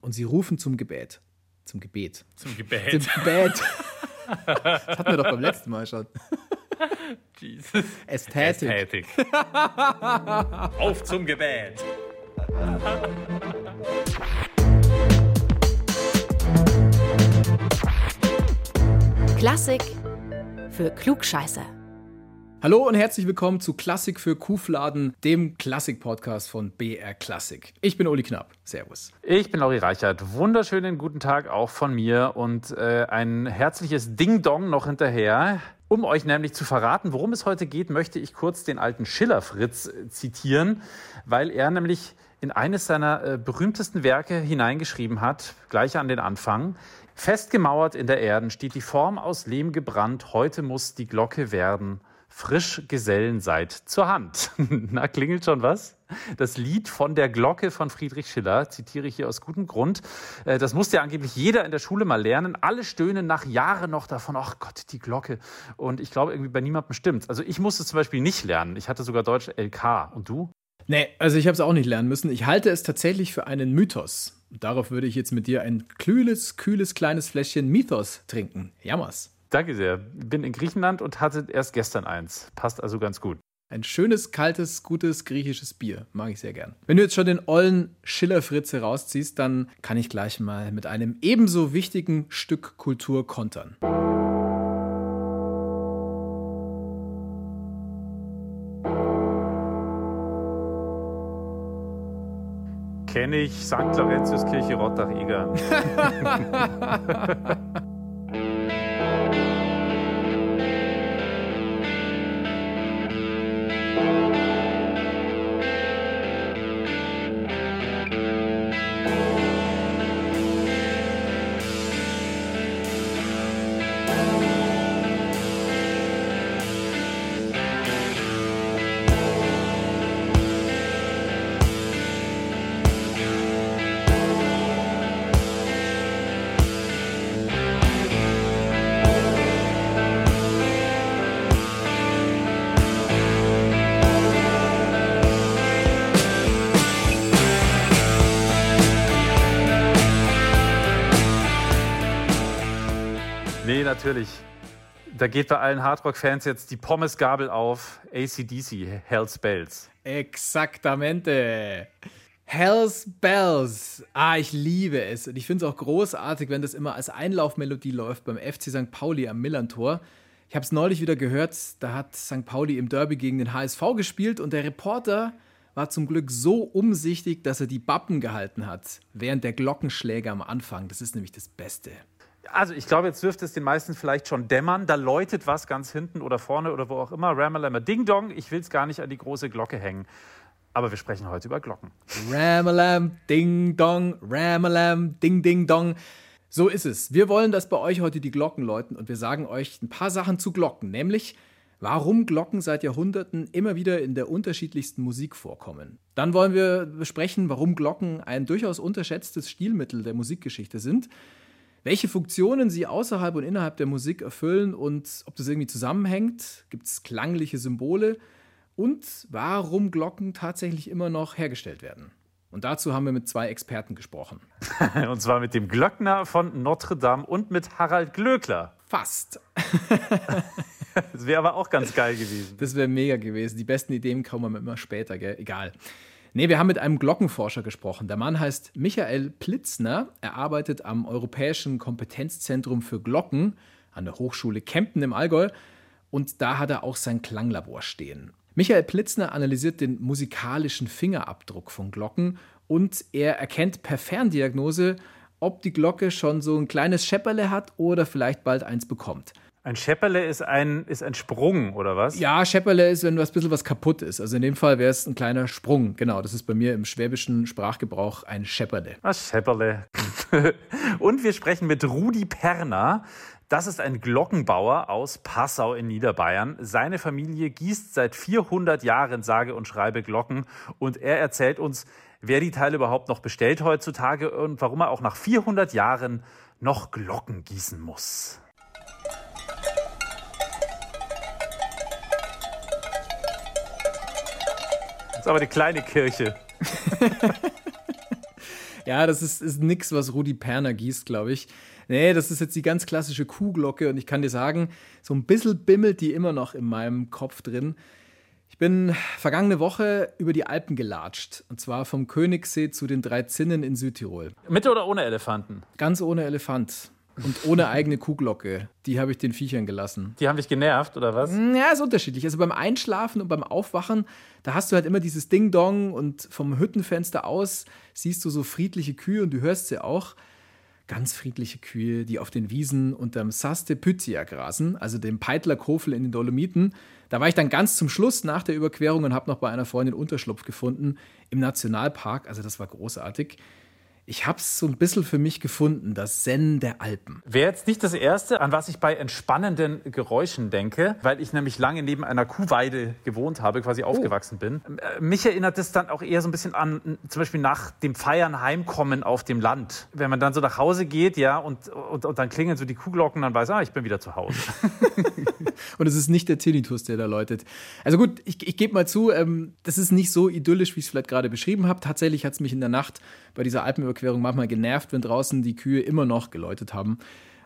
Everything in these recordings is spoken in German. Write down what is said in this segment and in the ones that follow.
Und sie rufen zum Gebet. Zum Gebet. Zum Gebet. Zum Gebet. das hatten wir doch beim letzten Mal schon. Jesus. Ästhetik. Ästhetik. Auf zum Gebet. Klassik für Klugscheißer. Hallo und herzlich willkommen zu Klassik für Kuhfladen, dem Klassik-Podcast von BR Klassik. Ich bin Uli Knapp. Servus. Ich bin Lauri Reichert. Wunderschönen guten Tag auch von mir und äh, ein herzliches Ding-Dong noch hinterher. Um euch nämlich zu verraten, worum es heute geht, möchte ich kurz den alten Schiller-Fritz äh, zitieren, weil er nämlich in eines seiner äh, berühmtesten Werke hineingeschrieben hat, gleich an den Anfang. Festgemauert in der Erden steht die Form aus Lehm gebrannt, heute muss die Glocke werden. Frisch Gesellen seid zur Hand. Na, klingelt schon was? Das Lied von der Glocke von Friedrich Schiller, zitiere ich hier aus gutem Grund. Äh, das musste ja angeblich jeder in der Schule mal lernen. Alle stöhnen nach Jahren noch davon, ach Gott, die Glocke. Und ich glaube, irgendwie bei niemandem stimmt's. Also ich musste zum Beispiel nicht lernen. Ich hatte sogar Deutsch LK. Und du? Nee, also ich habe es auch nicht lernen müssen. Ich halte es tatsächlich für einen Mythos. Darauf würde ich jetzt mit dir ein kühles, kühles, kleines Fläschchen Mythos trinken. Jammers. Danke sehr. Bin in Griechenland und hatte erst gestern eins. Passt also ganz gut. Ein schönes, kaltes, gutes griechisches Bier. Mag ich sehr gern. Wenn du jetzt schon den ollen Schillerfritze rausziehst, dann kann ich gleich mal mit einem ebenso wichtigen Stück Kultur kontern. Kenne ich St. Laurentiuskirche Rottach-Egern. natürlich. Da geht bei allen Hardrock-Fans jetzt die Pommesgabel auf. ACDC, Hell's Bells. Exaktamente. Hells Bells. Ah, ich liebe es. Und ich finde es auch großartig, wenn das immer als Einlaufmelodie läuft beim FC St. Pauli am Millantor. Ich habe es neulich wieder gehört, da hat St. Pauli im Derby gegen den HSV gespielt und der Reporter war zum Glück so umsichtig, dass er die Bappen gehalten hat, während der Glockenschläge am Anfang. Das ist nämlich das Beste. Also ich glaube, jetzt dürfte es den meisten vielleicht schon dämmern. Da läutet was ganz hinten oder vorne oder wo auch immer. Ramalama Ding Dong. Ich will es gar nicht an die große Glocke hängen. Aber wir sprechen heute über Glocken. Ramalam, Ding Dong, Ramalam, Ding Ding Dong. So ist es. Wir wollen, dass bei euch heute die Glocken läuten und wir sagen euch ein paar Sachen zu Glocken, nämlich warum Glocken seit Jahrhunderten immer wieder in der unterschiedlichsten Musik vorkommen. Dann wollen wir besprechen, warum Glocken ein durchaus unterschätztes Stilmittel der Musikgeschichte sind, welche Funktionen sie außerhalb und innerhalb der Musik erfüllen und ob das irgendwie zusammenhängt, gibt es klangliche Symbole und warum Glocken tatsächlich immer noch hergestellt werden. Und dazu haben wir mit zwei Experten gesprochen. Und zwar mit dem Glöckner von Notre Dame und mit Harald Glöckler. Fast. Das wäre aber auch ganz geil gewesen. Das wäre mega gewesen. Die besten Ideen kommen immer später, gell? Egal. Nee, wir haben mit einem Glockenforscher gesprochen. Der Mann heißt Michael Plitzner. Er arbeitet am Europäischen Kompetenzzentrum für Glocken an der Hochschule Kempten im Allgäu. Und da hat er auch sein Klanglabor stehen. Michael Plitzner analysiert den musikalischen Fingerabdruck von Glocken und er erkennt per Ferndiagnose, ob die Glocke schon so ein kleines Schepperle hat oder vielleicht bald eins bekommt. Ein Schepperle ist ein, ist ein Sprung, oder was? Ja, Schepperle ist, wenn was bisschen was kaputt ist. Also in dem Fall wäre es ein kleiner Sprung. Genau, das ist bei mir im schwäbischen Sprachgebrauch ein Schepperle. Was Schepperle. Und wir sprechen mit Rudi Perner. Das ist ein Glockenbauer aus Passau in Niederbayern. Seine Familie gießt seit 400 Jahren sage und schreibe Glocken und er erzählt uns, wer die Teile überhaupt noch bestellt heutzutage und warum er auch nach 400 Jahren noch Glocken gießen muss. Ist aber die kleine Kirche. ja, das ist, ist nix, was Rudi Perner gießt, glaube ich. Nee, das ist jetzt die ganz klassische Kuhglocke und ich kann dir sagen, so ein bisschen bimmelt die immer noch in meinem Kopf drin. Ich bin vergangene Woche über die Alpen gelatscht. Und zwar vom Königssee zu den drei Zinnen in Südtirol. Mit oder ohne Elefanten? Ganz ohne Elefant. Und ohne eigene Kuhglocke. Die habe ich den Viechern gelassen. Die haben dich genervt, oder was? Ja, ist unterschiedlich. Also beim Einschlafen und beim Aufwachen, da hast du halt immer dieses Ding-Dong und vom Hüttenfenster aus siehst du so friedliche Kühe und du hörst sie auch. Ganz friedliche Kühe, die auf den Wiesen unterm Saste Pythia grasen, also dem Peitlerkofel in den Dolomiten. Da war ich dann ganz zum Schluss nach der Überquerung und habe noch bei einer Freundin Unterschlupf gefunden im Nationalpark. Also das war großartig ich habe es so ein bisschen für mich gefunden, das Zen der Alpen. Wäre jetzt nicht das Erste, an was ich bei entspannenden Geräuschen denke, weil ich nämlich lange neben einer Kuhweide gewohnt habe, quasi oh. aufgewachsen bin. Mich erinnert das dann auch eher so ein bisschen an, zum Beispiel nach dem Feiern heimkommen auf dem Land. Wenn man dann so nach Hause geht, ja, und, und, und dann klingeln so die Kuhglocken, dann weiß, ah, ich bin wieder zu Hause. und es ist nicht der Tinnitus, der da läutet. Also gut, ich, ich gebe mal zu, ähm, das ist nicht so idyllisch, wie ich es vielleicht gerade beschrieben habe. Tatsächlich hat es mich in der Nacht bei dieser Alpenüberquerung manchmal genervt, wenn draußen die Kühe immer noch geläutet haben.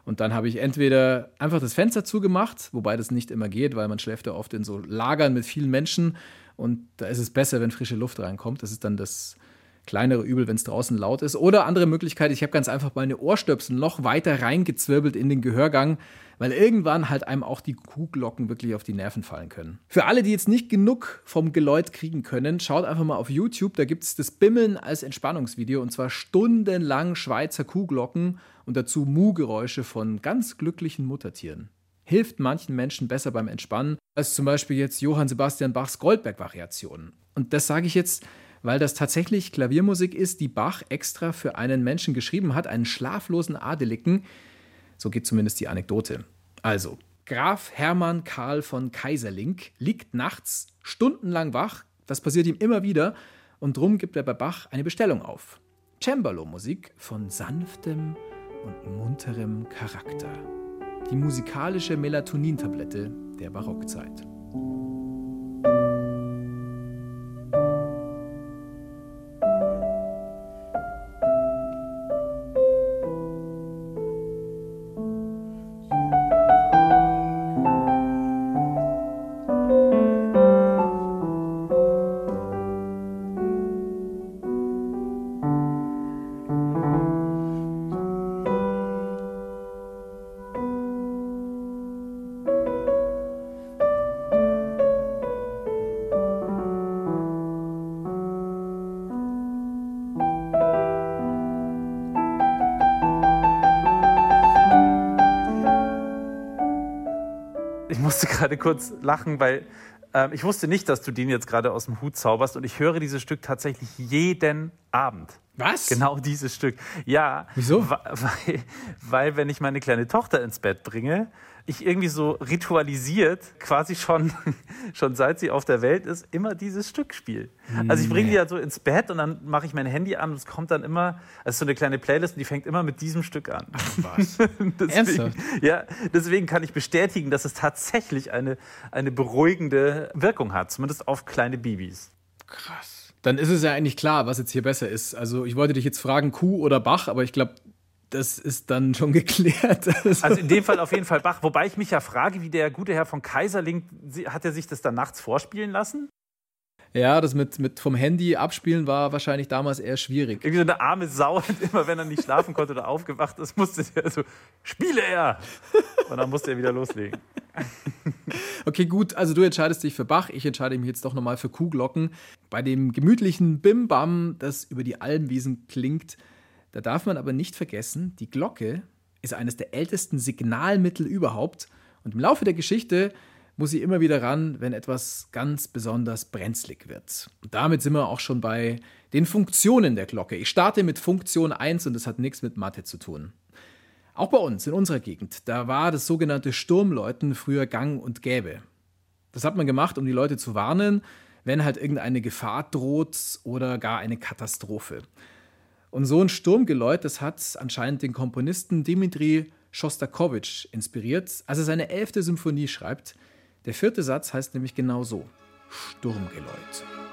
Und dann habe ich entweder einfach das Fenster zugemacht, wobei das nicht immer geht, weil man schläft ja oft in so Lagern mit vielen Menschen. Und da ist es besser, wenn frische Luft reinkommt. Das ist dann das kleinere Übel, wenn es draußen laut ist. Oder andere Möglichkeit, ich habe ganz einfach meine Ohrstöpsel noch weiter reingezwirbelt in den Gehörgang, weil irgendwann halt einem auch die Kuhglocken wirklich auf die Nerven fallen können. Für alle, die jetzt nicht genug vom Geläut kriegen können, schaut einfach mal auf YouTube, da gibt es das Bimmeln als Entspannungsvideo und zwar stundenlang Schweizer Kuhglocken und dazu Mu-Geräusche von ganz glücklichen Muttertieren. Hilft manchen Menschen besser beim Entspannen als zum Beispiel jetzt Johann Sebastian Bachs Goldberg-Variationen. Und das sage ich jetzt, weil das tatsächlich Klaviermusik ist, die Bach extra für einen Menschen geschrieben hat, einen schlaflosen Adeligen, so geht zumindest die Anekdote. Also, Graf Hermann Karl von Kaiserling liegt nachts stundenlang wach, das passiert ihm immer wieder, und drum gibt er bei Bach eine Bestellung auf. Cembalo-Musik von sanftem und munterem Charakter. Die musikalische Melatonin-Tablette der Barockzeit. Gerade kurz lachen, weil ähm, ich wusste nicht, dass du den jetzt gerade aus dem Hut zauberst und ich höre dieses Stück tatsächlich jeden Abend. Was? Genau dieses Stück. Ja. Wieso? Weil, weil, wenn ich meine kleine Tochter ins Bett bringe, ich irgendwie so ritualisiert, quasi schon, schon seit sie auf der Welt ist, immer dieses Stück spiele. Also ich bringe die ja so ins Bett und dann mache ich mein Handy an und es kommt dann immer, also so eine kleine Playlist und die fängt immer mit diesem Stück an. Ach was? deswegen, Ernsthaft? Ja, deswegen kann ich bestätigen, dass es tatsächlich eine, eine beruhigende Wirkung hat, zumindest auf kleine Babys. Krass dann ist es ja eigentlich klar, was jetzt hier besser ist. Also ich wollte dich jetzt fragen, Kuh oder Bach, aber ich glaube, das ist dann schon geklärt. Also in dem Fall auf jeden Fall Bach. Wobei ich mich ja frage, wie der gute Herr von Kaiserling, hat er sich das dann nachts vorspielen lassen? Ja, das mit, mit vom Handy abspielen war wahrscheinlich damals eher schwierig. Irgendwie so eine arme Sau, immer wenn er nicht schlafen konnte oder aufgewacht ist, musste er so, spiele er! Und dann musste er wieder loslegen. Okay, gut, also du entscheidest dich für Bach, ich entscheide mich jetzt doch nochmal für Kuhglocken. Bei dem gemütlichen Bim-Bam, das über die Almwiesen klingt, da darf man aber nicht vergessen, die Glocke ist eines der ältesten Signalmittel überhaupt und im Laufe der Geschichte muss sie immer wieder ran, wenn etwas ganz besonders brenzlig wird. Und damit sind wir auch schon bei den Funktionen der Glocke. Ich starte mit Funktion 1 und das hat nichts mit Mathe zu tun. Auch bei uns, in unserer Gegend, da war das sogenannte Sturmläuten früher gang und gäbe. Das hat man gemacht, um die Leute zu warnen, wenn halt irgendeine Gefahr droht oder gar eine Katastrophe. Und so ein Sturmgeläut, das hat anscheinend den Komponisten Dimitri Schostakowitsch inspiriert, als er seine elfte Symphonie schreibt, der vierte Satz heißt nämlich genau so: Sturmgeläut.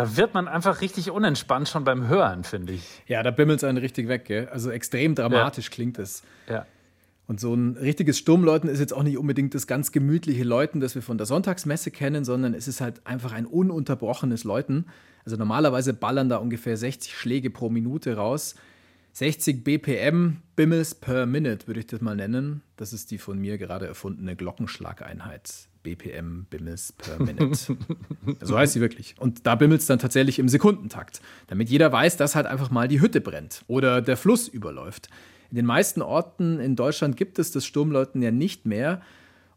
Da wird man einfach richtig unentspannt schon beim Hören, finde ich. Ja, da bimmelt es einen richtig weg, gell? Also extrem dramatisch ja. klingt es. Ja. Und so ein richtiges Sturmläuten ist jetzt auch nicht unbedingt das ganz gemütliche Läuten, das wir von der Sonntagsmesse kennen, sondern es ist halt einfach ein ununterbrochenes Läuten. Also normalerweise ballern da ungefähr 60 Schläge pro Minute raus. 60 BPM, Bimmels per Minute würde ich das mal nennen. Das ist die von mir gerade erfundene Glockenschlageinheit. BPM, Bimmels per Minute. so heißt sie wirklich. Und da bimmelt es dann tatsächlich im Sekundentakt, damit jeder weiß, dass halt einfach mal die Hütte brennt oder der Fluss überläuft. In den meisten Orten in Deutschland gibt es das Sturmläuten ja nicht mehr.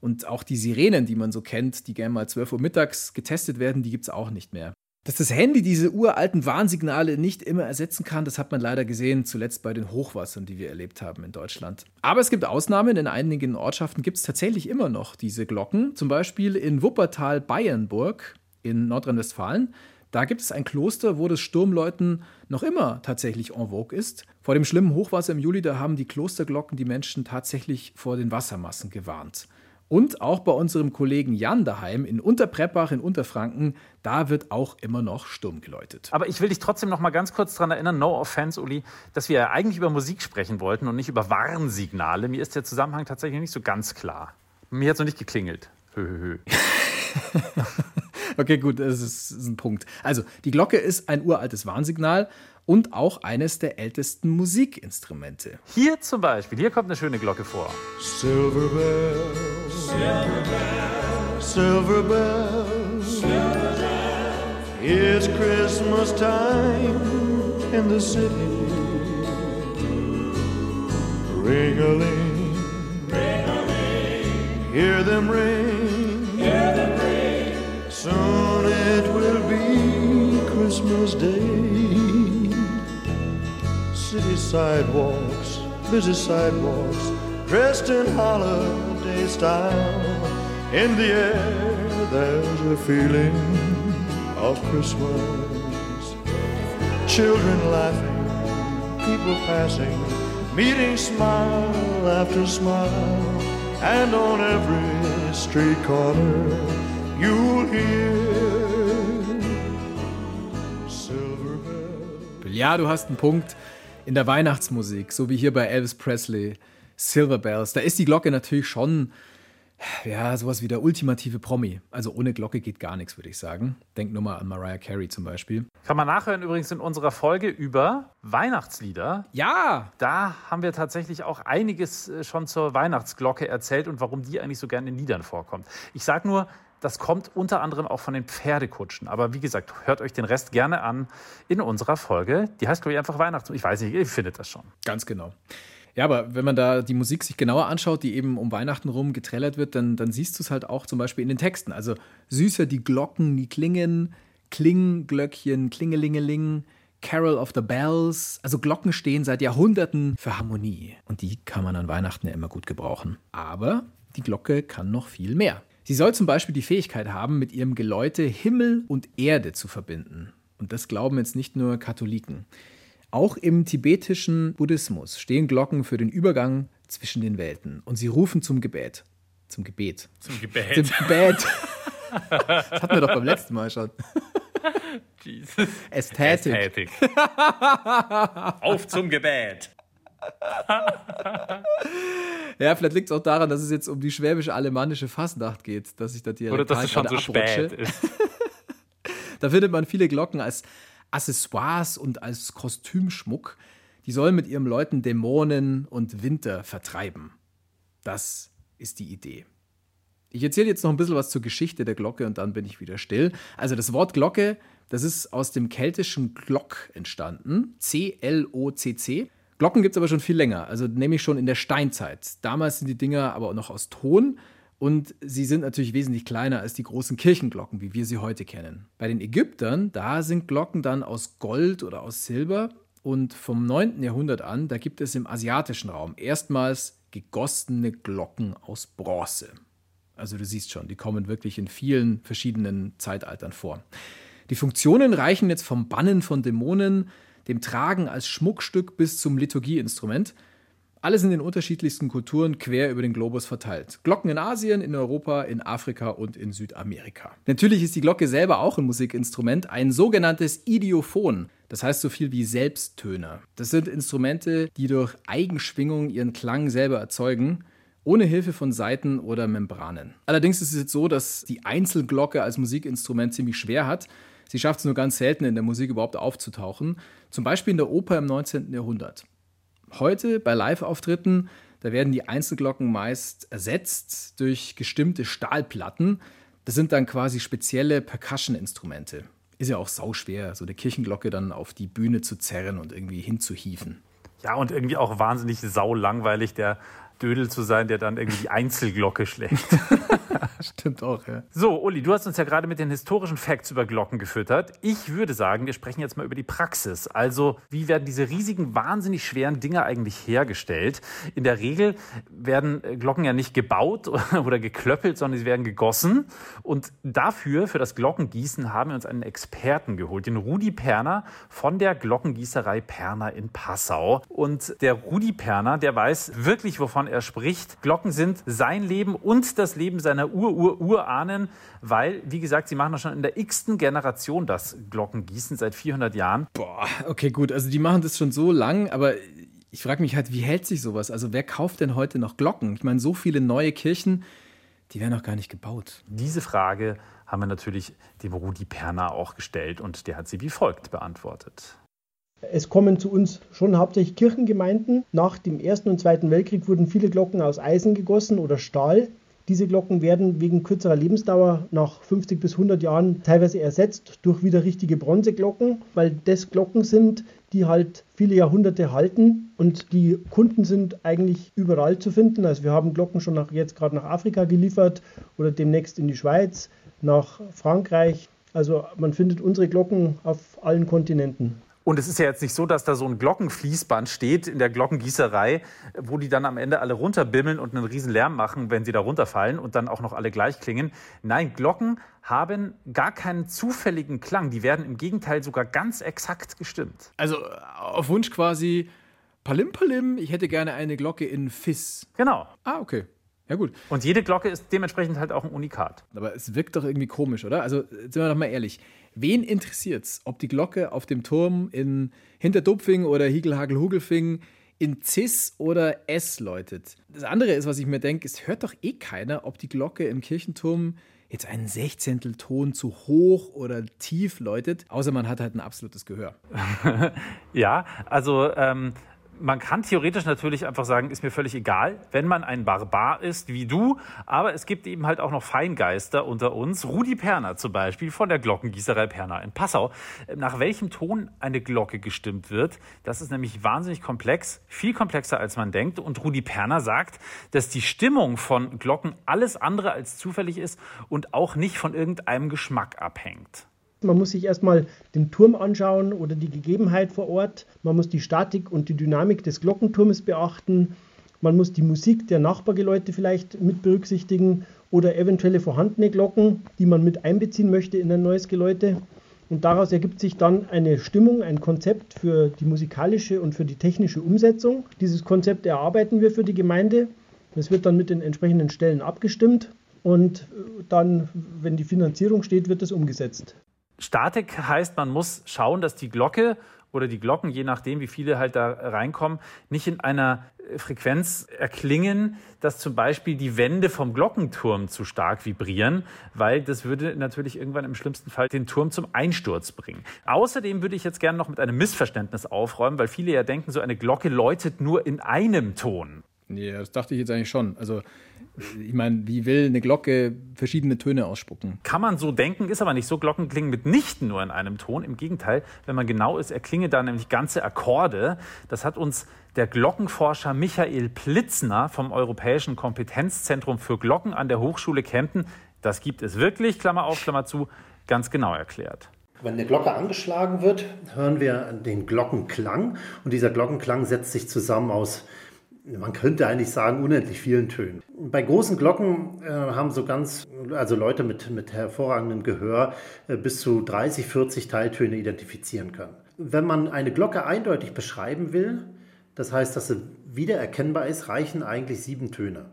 Und auch die Sirenen, die man so kennt, die gerne mal 12 Uhr mittags getestet werden, die gibt es auch nicht mehr. Dass das Handy diese uralten Warnsignale nicht immer ersetzen kann, das hat man leider gesehen, zuletzt bei den Hochwassern, die wir erlebt haben in Deutschland. Aber es gibt Ausnahmen. In einigen Ortschaften gibt es tatsächlich immer noch diese Glocken. Zum Beispiel in Wuppertal-Bayernburg in Nordrhein-Westfalen. Da gibt es ein Kloster, wo das Sturmläuten noch immer tatsächlich en vogue ist. Vor dem schlimmen Hochwasser im Juli, da haben die Klosterglocken die Menschen tatsächlich vor den Wassermassen gewarnt. Und auch bei unserem Kollegen Jan daheim in Unterpreppach in Unterfranken, da wird auch immer noch Sturm geläutet. Aber ich will dich trotzdem noch mal ganz kurz daran erinnern, no offense, Uli, dass wir ja eigentlich über Musik sprechen wollten und nicht über Warnsignale. Mir ist der Zusammenhang tatsächlich nicht so ganz klar. Mir hat es noch nicht geklingelt. Hö, hö, hö. Okay, gut, das ist ein Punkt. Also, die Glocke ist ein uraltes Warnsignal und auch eines der ältesten Musikinstrumente. Hier zum Beispiel, hier kommt eine schöne Glocke vor. Silver bells, silver bells, silver bells, silver bells. It's Christmas time in the city. Ring-a-ling, ring-a-ling. Hear them ring, hear them ring. Soon it will be Christmas Day. City sidewalks, busy sidewalks, dressed in holiday style. In the air, there's a feeling of Christmas. Children laughing, people passing, meeting smile after smile, and on every street corner you'll hear silver bells. Ja, du hast einen Punkt in der Weihnachtsmusik, so wie hier bei Elvis Presley, Silver Bells. Da ist die Glocke natürlich schon, ja, sowas wie der ultimative Promi. Also ohne Glocke geht gar nichts, würde ich sagen. Denk nur mal an Mariah Carey zum Beispiel. Kann man nachhören übrigens in unserer Folge über Weihnachtslieder. Ja! Da haben wir tatsächlich auch einiges äh, schon zur Weihnachtsglocke erzählt und warum die eigentlich so gerne in Liedern vorkommt. Ich sage nur, das kommt unter anderem auch von den Pferdekutschen. Aber wie gesagt, hört euch den Rest gerne an in unserer Folge. Die heißt, glaube ich, einfach Weihnachts. Ich weiß nicht, ihr findet das schon. Ganz genau. Ja, aber wenn man da die Musik sich genauer anschaut, die eben um Weihnachten rum getrellert wird, dann, dann siehst du es halt auch zum Beispiel in den Texten. Also süßer die Glocken, die klingen, Klingglöckchen, Klingelingeling, Carol of the Bells. Also Glocken stehen seit Jahrhunderten für Harmonie. Und die kann man an Weihnachten ja immer gut gebrauchen. Aber die Glocke kann noch viel mehr. Sie soll zum Beispiel die Fähigkeit haben, mit ihrem Geläute Himmel und Erde zu verbinden. Und das glauben jetzt nicht nur Katholiken. Auch im tibetischen Buddhismus stehen Glocken für den Übergang zwischen den Welten und sie rufen zum Gebet. Zum Gebet. Zum Gebet. Zum Gebet. Das hatten wir doch beim letzten Mal schon. Jesus. Ästhetik. Ästhetik. Auf zum Gebet. Ja, vielleicht liegt es auch daran, dass es jetzt um die schwäbisch-alemannische Fastnacht geht, dass ich da die Oder dass es schon so spät ist. Da findet man viele Glocken als Accessoires und als Kostümschmuck. Die sollen mit ihrem Leuten Dämonen und Winter vertreiben. Das ist die Idee. Ich erzähle jetzt noch ein bisschen was zur Geschichte der Glocke und dann bin ich wieder still. Also das Wort Glocke, das ist aus dem keltischen Glock entstanden. C-L-O-C-C. Glocken gibt es aber schon viel länger, also nämlich schon in der Steinzeit. Damals sind die Dinger aber auch noch aus Ton und sie sind natürlich wesentlich kleiner als die großen Kirchenglocken, wie wir sie heute kennen. Bei den Ägyptern, da sind Glocken dann aus Gold oder aus Silber und vom 9. Jahrhundert an, da gibt es im asiatischen Raum erstmals gegossene Glocken aus Bronze. Also du siehst schon, die kommen wirklich in vielen verschiedenen Zeitaltern vor. Die Funktionen reichen jetzt vom Bannen von Dämonen, dem Tragen als Schmuckstück bis zum Liturgieinstrument. Alle sind in unterschiedlichsten Kulturen quer über den Globus verteilt. Glocken in Asien, in Europa, in Afrika und in Südamerika. Natürlich ist die Glocke selber auch ein Musikinstrument, ein sogenanntes Idiophon. Das heißt so viel wie Selbsttöner. Das sind Instrumente, die durch Eigenschwingung ihren Klang selber erzeugen ohne Hilfe von Saiten oder Membranen. Allerdings ist es jetzt so, dass die Einzelglocke als Musikinstrument ziemlich schwer hat. Sie schafft es nur ganz selten in der Musik überhaupt aufzutauchen, zum Beispiel in der Oper im 19. Jahrhundert. Heute bei Live-Auftritten, da werden die Einzelglocken meist ersetzt durch gestimmte Stahlplatten. Das sind dann quasi spezielle Percussion-Instrumente. Ist ja auch sauschwer, so eine Kirchenglocke dann auf die Bühne zu zerren und irgendwie hinzuhieven. Ja, und irgendwie auch wahnsinnig saulangweilig. Der Dödel zu sein, der dann irgendwie die Einzelglocke schlägt. Stimmt auch, ja. So, Uli, du hast uns ja gerade mit den historischen Facts über Glocken gefüttert. Ich würde sagen, wir sprechen jetzt mal über die Praxis. Also, wie werden diese riesigen, wahnsinnig schweren Dinge eigentlich hergestellt? In der Regel werden Glocken ja nicht gebaut oder geklöppelt, sondern sie werden gegossen. Und dafür, für das Glockengießen, haben wir uns einen Experten geholt, den Rudi Perner von der Glockengießerei Perner in Passau. Und der Rudi Perner, der weiß wirklich, wovon er spricht. Glocken sind sein Leben und das Leben seiner Ur-Ur-Urahnen, weil, wie gesagt, sie machen das schon in der x-ten Generation das Glockengießen seit 400 Jahren. Boah, okay, gut. Also die machen das schon so lang, aber ich frage mich halt, wie hält sich sowas? Also wer kauft denn heute noch Glocken? Ich meine, so viele neue Kirchen, die werden noch gar nicht gebaut. Diese Frage haben wir natürlich dem Rudi Perner auch gestellt und der hat sie wie folgt beantwortet. Es kommen zu uns schon hauptsächlich Kirchengemeinden. Nach dem Ersten und Zweiten Weltkrieg wurden viele Glocken aus Eisen gegossen oder Stahl. Diese Glocken werden wegen kürzerer Lebensdauer nach 50 bis 100 Jahren teilweise ersetzt durch wieder richtige Bronzeglocken, weil das Glocken sind, die halt viele Jahrhunderte halten und die Kunden sind eigentlich überall zu finden. Also wir haben Glocken schon nach, jetzt gerade nach Afrika geliefert oder demnächst in die Schweiz, nach Frankreich. Also man findet unsere Glocken auf allen Kontinenten. Und es ist ja jetzt nicht so, dass da so ein Glockenfließband steht in der Glockengießerei, wo die dann am Ende alle runterbimmeln und einen riesen Lärm machen, wenn sie da runterfallen und dann auch noch alle gleich klingen. Nein, Glocken haben gar keinen zufälligen Klang. Die werden im Gegenteil sogar ganz exakt gestimmt. Also auf Wunsch quasi Palim Palim, ich hätte gerne eine Glocke in Fis. Genau. Ah, okay. Ja, gut. Und jede Glocke ist dementsprechend halt auch ein Unikat. Aber es wirkt doch irgendwie komisch, oder? Also, sind wir doch mal ehrlich. Wen interessiert es, ob die Glocke auf dem Turm in Hinterdupfing oder Higelhagel-Hugelfing in Cis oder S läutet? Das andere ist, was ich mir denke, es hört doch eh keiner, ob die Glocke im Kirchenturm jetzt einen Sechzehntel Ton zu hoch oder tief läutet, außer man hat halt ein absolutes Gehör. ja, also ähm, man kann theoretisch natürlich einfach sagen, ist mir völlig egal, wenn man ein Barbar ist wie du. Aber es gibt eben halt auch noch Feingeister unter uns. Rudi Perner zum Beispiel von der Glockengießerei Perner in Passau. Nach welchem Ton eine Glocke gestimmt wird, das ist nämlich wahnsinnig komplex, viel komplexer als man denkt. Und Rudi Perner sagt, dass die Stimmung von Glocken alles andere als zufällig ist und auch nicht von irgendeinem Geschmack abhängt. Man muss sich erstmal den Turm anschauen oder die Gegebenheit vor Ort. Man muss die Statik und die Dynamik des Glockenturmes beachten. Man muss die Musik der Nachbargeläute vielleicht mit berücksichtigen oder eventuelle vorhandene Glocken, die man mit einbeziehen möchte in ein neues Geläute. Und daraus ergibt sich dann eine Stimmung, ein Konzept für die musikalische und für die technische Umsetzung. Dieses Konzept erarbeiten wir für die Gemeinde. Das wird dann mit den entsprechenden Stellen abgestimmt und dann, wenn die Finanzierung steht, wird es umgesetzt. Statik heißt, man muss schauen, dass die Glocke oder die Glocken, je nachdem, wie viele halt da reinkommen, nicht in einer Frequenz erklingen, dass zum Beispiel die Wände vom Glockenturm zu stark vibrieren, weil das würde natürlich irgendwann im schlimmsten Fall den Turm zum Einsturz bringen. Außerdem würde ich jetzt gerne noch mit einem Missverständnis aufräumen, weil viele ja denken, so eine Glocke läutet nur in einem Ton. Ja, das dachte ich jetzt eigentlich schon. Also ich meine, wie will eine Glocke verschiedene Töne ausspucken? Kann man so denken, ist aber nicht so. Glocken klingen mitnichten nur in einem Ton. Im Gegenteil, wenn man genau ist, erklingen da nämlich ganze Akkorde. Das hat uns der Glockenforscher Michael Plitzner vom Europäischen Kompetenzzentrum für Glocken an der Hochschule Kempten, das gibt es wirklich, Klammer auf, Klammer zu, ganz genau erklärt. Wenn eine Glocke angeschlagen wird, hören wir den Glockenklang und dieser Glockenklang setzt sich zusammen aus man könnte eigentlich sagen, unendlich vielen Tönen. Bei großen Glocken äh, haben so ganz, also Leute mit, mit hervorragendem Gehör äh, bis zu 30, 40 Teiltöne identifizieren können. Wenn man eine Glocke eindeutig beschreiben will, Das heißt, dass sie wiedererkennbar ist, reichen eigentlich sieben Töne.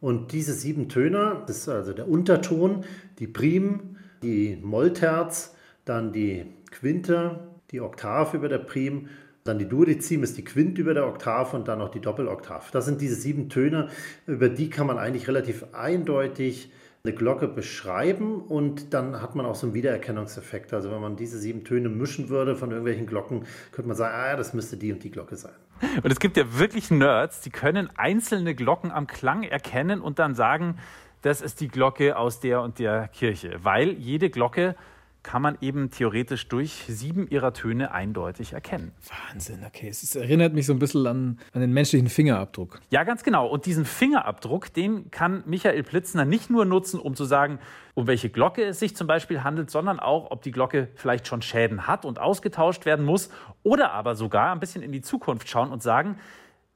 Und diese sieben Töne, das ist also der Unterton, die Prim, die Mollterz, dann die Quinte, die Oktav über der Prim, dann die Duodezim ist die Quint über der Oktav und dann noch die Doppeloktav. Das sind diese sieben Töne, über die kann man eigentlich relativ eindeutig eine Glocke beschreiben und dann hat man auch so einen Wiedererkennungseffekt. Also wenn man diese sieben Töne mischen würde von irgendwelchen Glocken, könnte man sagen, ah, das müsste die und die Glocke sein. Und es gibt ja wirklich Nerds, die können einzelne Glocken am Klang erkennen und dann sagen, das ist die Glocke aus der und der Kirche, weil jede Glocke kann man eben theoretisch durch sieben ihrer Töne eindeutig erkennen. Wahnsinn, okay. Es erinnert mich so ein bisschen an, an den menschlichen Fingerabdruck. Ja, ganz genau. Und diesen Fingerabdruck, den kann Michael Plitzner nicht nur nutzen, um zu sagen, um welche Glocke es sich zum Beispiel handelt, sondern auch, ob die Glocke vielleicht schon Schäden hat und ausgetauscht werden muss oder aber sogar ein bisschen in die Zukunft schauen und sagen,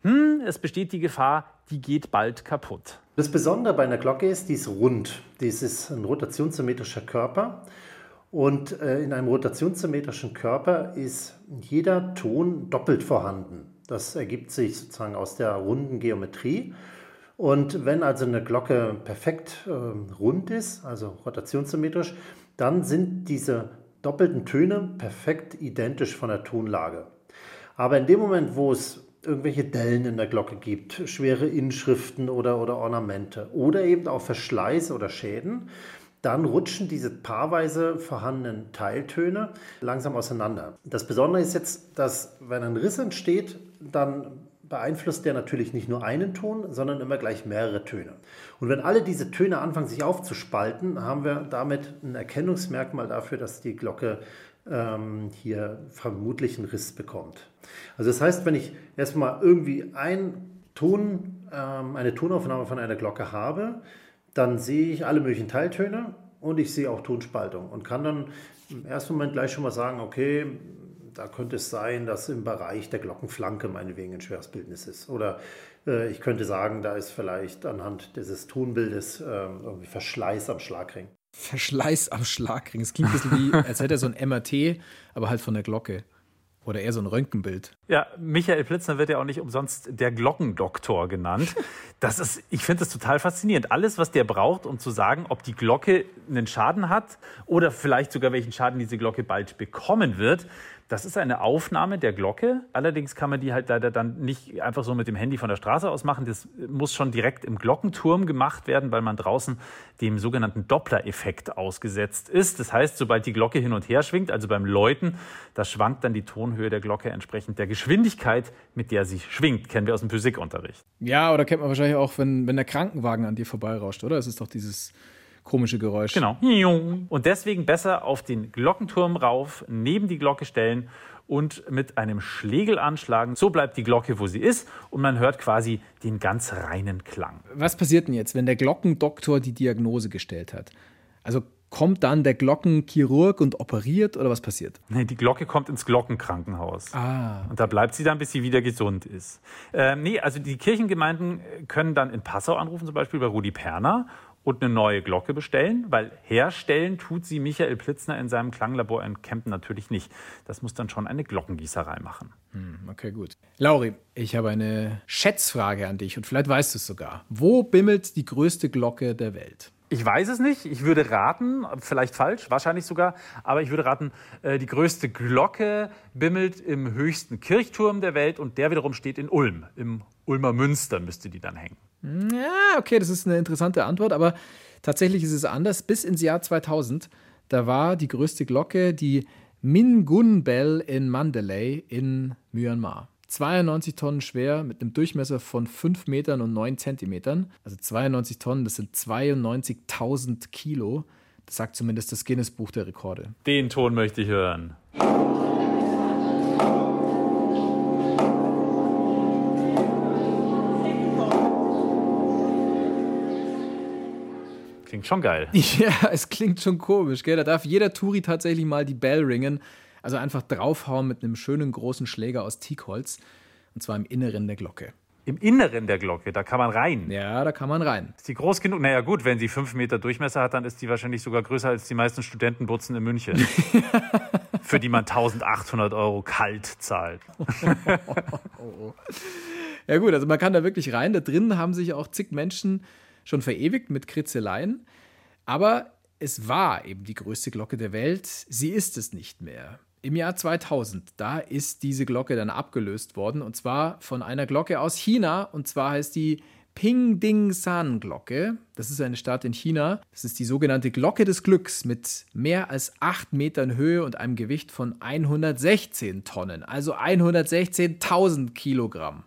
hm, es besteht die Gefahr, die geht bald kaputt. Das Besondere bei einer Glocke ist, die ist rund. Dies ist ein rotationssymmetrischer Körper. Und äh, in einem rotationssymmetrischen Körper ist jeder Ton doppelt vorhanden. Das ergibt sich sozusagen aus der runden Geometrie. Und wenn also eine Glocke perfekt äh, rund ist, also rotationssymmetrisch, dann sind diese doppelten Töne perfekt identisch von der Tonlage. Aber in dem Moment, wo es irgendwelche Dellen in der Glocke gibt, schwere Inschriften oder, oder Ornamente oder eben auch Verschleiß oder Schäden, dann rutschen diese paarweise vorhandenen Teiltöne langsam auseinander. Das Besondere ist jetzt, dass wenn ein Riss entsteht, dann beeinflusst der natürlich nicht nur einen Ton, sondern immer gleich mehrere Töne. Und wenn alle diese Töne anfangen sich aufzuspalten, haben wir damit ein Erkennungsmerkmal dafür, dass die Glocke ähm, hier vermutlich einen Riss bekommt. Also das heißt, wenn ich erstmal irgendwie einen Ton, ähm, eine Tonaufnahme von einer Glocke habe, dann sehe ich alle möglichen Teiltöne und ich sehe auch Tonspaltung und kann dann im ersten Moment gleich schon mal sagen, okay, da könnte es sein, dass im Bereich der Glockenflanke meinetwegen ein schweres Bildnis ist. Oder äh, ich könnte sagen, da ist vielleicht anhand dieses Tonbildes äh, irgendwie Verschleiß am Schlagring. Verschleiß am Schlagring. Es klingt ein bisschen wie, als hätte er so ein MRT, aber halt von der Glocke. Oder eher so ein Röntgenbild. Ja, Michael Plitzner wird ja auch nicht umsonst der Glockendoktor genannt. Das ist, ich finde das total faszinierend. Alles, was der braucht, um zu sagen, ob die Glocke einen Schaden hat oder vielleicht sogar welchen Schaden diese Glocke bald bekommen wird, das ist eine Aufnahme der Glocke. Allerdings kann man die halt leider dann nicht einfach so mit dem Handy von der Straße aus machen. Das muss schon direkt im Glockenturm gemacht werden, weil man draußen dem sogenannten Doppler-Effekt ausgesetzt ist. Das heißt, sobald die Glocke hin und her schwingt, also beim Läuten, da schwankt dann die Tonhöhe der Glocke entsprechend der Geschwindigkeit, mit der sie schwingt. Kennen wir aus dem Physikunterricht. Ja, oder kennt man wahrscheinlich auch, wenn, wenn der Krankenwagen an dir vorbeirauscht, oder? Es ist doch dieses komische Geräusch. Genau. Und deswegen besser auf den Glockenturm rauf, neben die Glocke stellen und mit einem Schlegel anschlagen. So bleibt die Glocke, wo sie ist und man hört quasi den ganz reinen Klang. Was passiert denn jetzt, wenn der Glockendoktor die Diagnose gestellt hat? Also kommt dann der Glockenchirurg und operiert oder was passiert? Nee, die Glocke kommt ins Glockenkrankenhaus. Ah. Und da bleibt sie dann, bis sie wieder gesund ist. Ähm, nee, also die Kirchengemeinden können dann in Passau anrufen, zum Beispiel bei Rudi Perner und eine neue Glocke bestellen, weil herstellen tut sie Michael Plitzner in seinem Klanglabor in Kempten natürlich nicht. Das muss dann schon eine Glockengießerei machen. Hm, okay, gut. Lauri, ich habe eine Schätzfrage an dich und vielleicht weißt du es sogar. Wo bimmelt die größte Glocke der Welt? Ich weiß es nicht. Ich würde raten, vielleicht falsch, wahrscheinlich sogar, aber ich würde raten, äh, die größte Glocke bimmelt im höchsten Kirchturm der Welt und der wiederum steht in Ulm. Im Ulmer Münster müsste die dann hängen. Ja, okay, das ist eine interessante Antwort, aber tatsächlich ist es anders. Bis ins Jahr 2000, da war die größte Glocke die Mingun Bell in Mandalay in Myanmar. 92 Tonnen schwer mit einem Durchmesser von 5 Metern und 9 Zentimetern. Also 92 Tonnen, das sind 92.000 Kilo. Das sagt zumindest das Guinness Buch der Rekorde. Den Ton möchte ich hören. Klingt schon geil. Ja, es klingt schon komisch, gell? Da darf jeder Touri tatsächlich mal die Bell ringen. Also einfach draufhauen mit einem schönen großen Schläger aus Teakholz. Und zwar im Inneren der Glocke. Im Inneren der Glocke, da kann man rein. Ja, da kann man rein. Ist die groß genug? Naja, gut, wenn sie fünf Meter Durchmesser hat, dann ist die wahrscheinlich sogar größer als die meisten Studentenbutzen in München. für die man 1800 Euro kalt zahlt. ja gut, also man kann da wirklich rein. Da drin haben sich auch zig Menschen schon verewigt mit Kritzeleien. Aber es war eben die größte Glocke der Welt. Sie ist es nicht mehr. Im Jahr 2000, da ist diese Glocke dann abgelöst worden. Und zwar von einer Glocke aus China. Und zwar heißt die Pingding-San-Glocke. Das ist eine Stadt in China. Das ist die sogenannte Glocke des Glücks mit mehr als 8 Metern Höhe und einem Gewicht von 116 Tonnen, also 116.000 Kilogramm.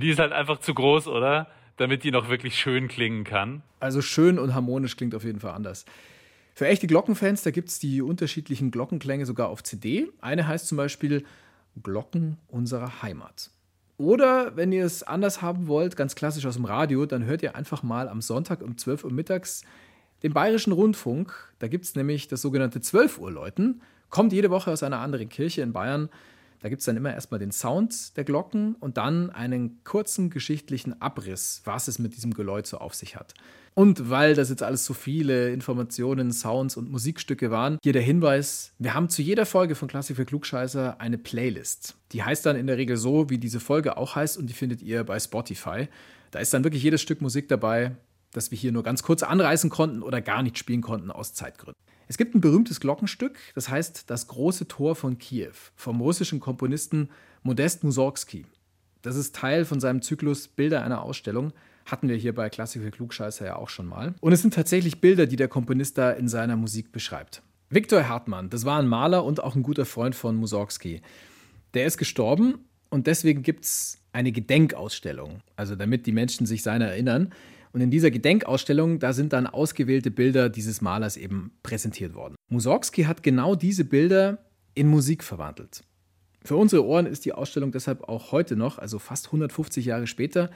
Die ist halt einfach zu groß, oder? damit die noch wirklich schön klingen kann. Also schön und harmonisch klingt auf jeden Fall anders. Für echte Glockenfans, da gibt es die unterschiedlichen Glockenklänge sogar auf CD. Eine heißt zum Beispiel Glocken unserer Heimat. Oder wenn ihr es anders haben wollt, ganz klassisch aus dem Radio, dann hört ihr einfach mal am Sonntag um 12 Uhr mittags den Bayerischen Rundfunk. Da gibt es nämlich das sogenannte 12 Uhr Läuten. Kommt jede Woche aus einer anderen Kirche in Bayern. Da gibt es dann immer erstmal den Sound der Glocken und dann einen kurzen geschichtlichen Abriss, was es mit diesem Geläut so auf sich hat. Und weil das jetzt alles so viele Informationen, Sounds und Musikstücke waren, hier der Hinweis: Wir haben zu jeder Folge von Klassik für Klugscheißer eine Playlist. Die heißt dann in der Regel so, wie diese Folge auch heißt, und die findet ihr bei Spotify. Da ist dann wirklich jedes Stück Musik dabei, das wir hier nur ganz kurz anreißen konnten oder gar nicht spielen konnten aus Zeitgründen. Es gibt ein berühmtes Glockenstück, das heißt Das große Tor von Kiew, vom russischen Komponisten Modest Mussorgsky. Das ist Teil von seinem Zyklus Bilder einer Ausstellung. Hatten wir hier bei Klassik für Klugscheißer ja auch schon mal. Und es sind tatsächlich Bilder, die der Komponist da in seiner Musik beschreibt. Viktor Hartmann, das war ein Maler und auch ein guter Freund von Mussorgsky. Der ist gestorben und deswegen gibt es eine Gedenkausstellung, also damit die Menschen sich seiner erinnern. Und in dieser Gedenkausstellung, da sind dann ausgewählte Bilder dieses Malers eben präsentiert worden. Mussorgsky hat genau diese Bilder in Musik verwandelt. Für unsere Ohren ist die Ausstellung deshalb auch heute noch, also fast 150 Jahre später,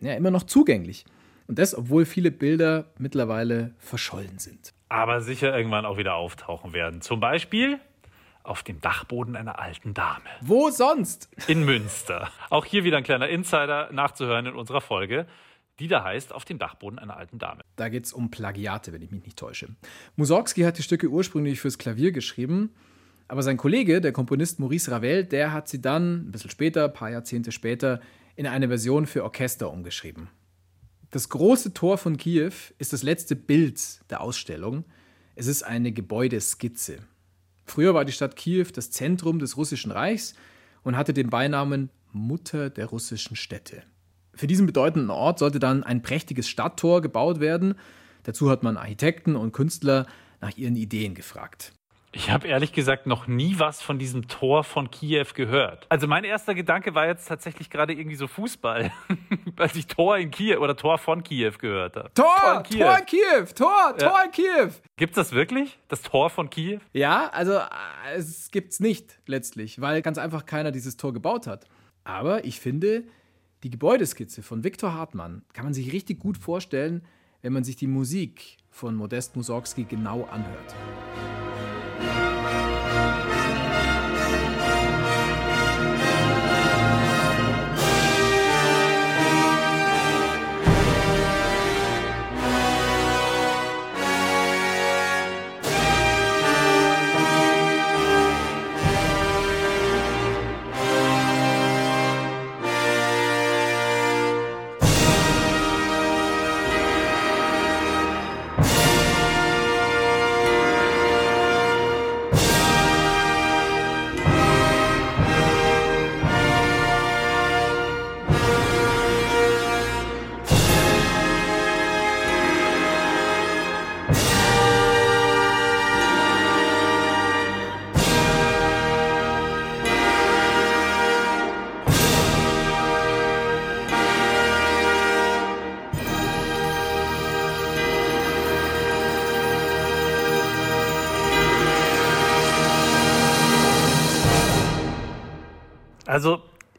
ja, immer noch zugänglich. Und das, obwohl viele Bilder mittlerweile verschollen sind. Aber sicher irgendwann auch wieder auftauchen werden. Zum Beispiel auf dem Dachboden einer alten Dame. Wo sonst? In Münster. Auch hier wieder ein kleiner Insider nachzuhören in unserer Folge die da heißt Auf dem Dachboden einer alten Dame. Da geht es um Plagiate, wenn ich mich nicht täusche. Mussorgsky hat die Stücke ursprünglich fürs Klavier geschrieben, aber sein Kollege, der Komponist Maurice Ravel, der hat sie dann ein bisschen später, ein paar Jahrzehnte später, in eine Version für Orchester umgeschrieben. Das große Tor von Kiew ist das letzte Bild der Ausstellung. Es ist eine Gebäudeskizze. Früher war die Stadt Kiew das Zentrum des Russischen Reichs und hatte den Beinamen Mutter der russischen Städte. Für diesen bedeutenden Ort sollte dann ein prächtiges Stadttor gebaut werden. Dazu hat man Architekten und Künstler nach ihren Ideen gefragt. Ich habe ehrlich gesagt noch nie was von diesem Tor von Kiew gehört. Also mein erster Gedanke war jetzt tatsächlich gerade irgendwie so Fußball, als ich Tor in Kiew oder Tor von Kiew gehört habe. Tor, Tor in Kiew, Tor, in Kiew, Tor, Tor ja. in Kiew. Gibt's das wirklich? Das Tor von Kiew? Ja, also äh, es gibt's nicht letztlich, weil ganz einfach keiner dieses Tor gebaut hat. Aber ich finde, die Gebäudeskizze von Viktor Hartmann kann man sich richtig gut vorstellen, wenn man sich die Musik von Modest Mussorgsky genau anhört.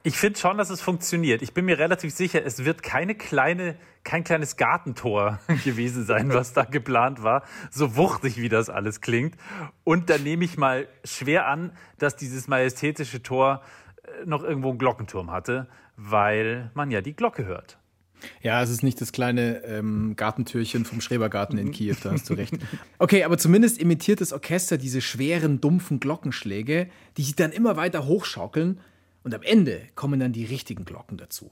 Ich finde schon, dass es funktioniert. Ich bin mir relativ sicher, es wird keine kleine, kein kleines Gartentor gewesen sein, was da geplant war. So wuchtig, wie das alles klingt. Und da nehme ich mal schwer an, dass dieses majestätische Tor äh, noch irgendwo einen Glockenturm hatte, weil man ja die Glocke hört. Ja, es ist nicht das kleine ähm, Gartentürchen vom Schrebergarten in Kiew, da hast du recht. Okay, aber zumindest imitiert das Orchester diese schweren, dumpfen Glockenschläge, die sich dann immer weiter hochschaukeln und am Ende kommen dann die richtigen Glocken dazu.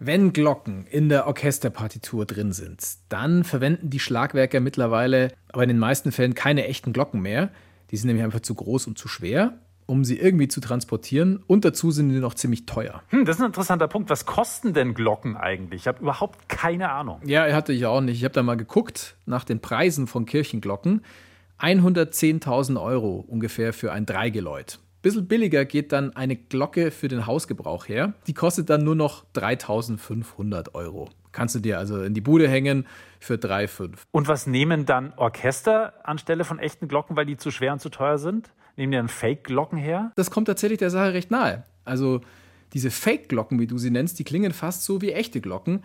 Wenn Glocken in der Orchesterpartitur drin sind, dann verwenden die Schlagwerker mittlerweile, aber in den meisten Fällen keine echten Glocken mehr. Die sind nämlich einfach zu groß und zu schwer um sie irgendwie zu transportieren. Und dazu sind die noch ziemlich teuer. Hm, das ist ein interessanter Punkt. Was kosten denn Glocken eigentlich? Ich habe überhaupt keine Ahnung. Ja, hatte ich auch nicht. Ich habe da mal geguckt nach den Preisen von Kirchenglocken. 110.000 Euro ungefähr für ein Dreigeläut. Bisschen billiger geht dann eine Glocke für den Hausgebrauch her. Die kostet dann nur noch 3.500 Euro. Kannst du dir also in die Bude hängen für 3,5. Und was nehmen dann Orchester anstelle von echten Glocken, weil die zu schwer und zu teuer sind? Nehmen die dann Fake-Glocken her? Das kommt tatsächlich der Sache recht nahe. Also diese Fake-Glocken, wie du sie nennst, die klingen fast so wie echte Glocken,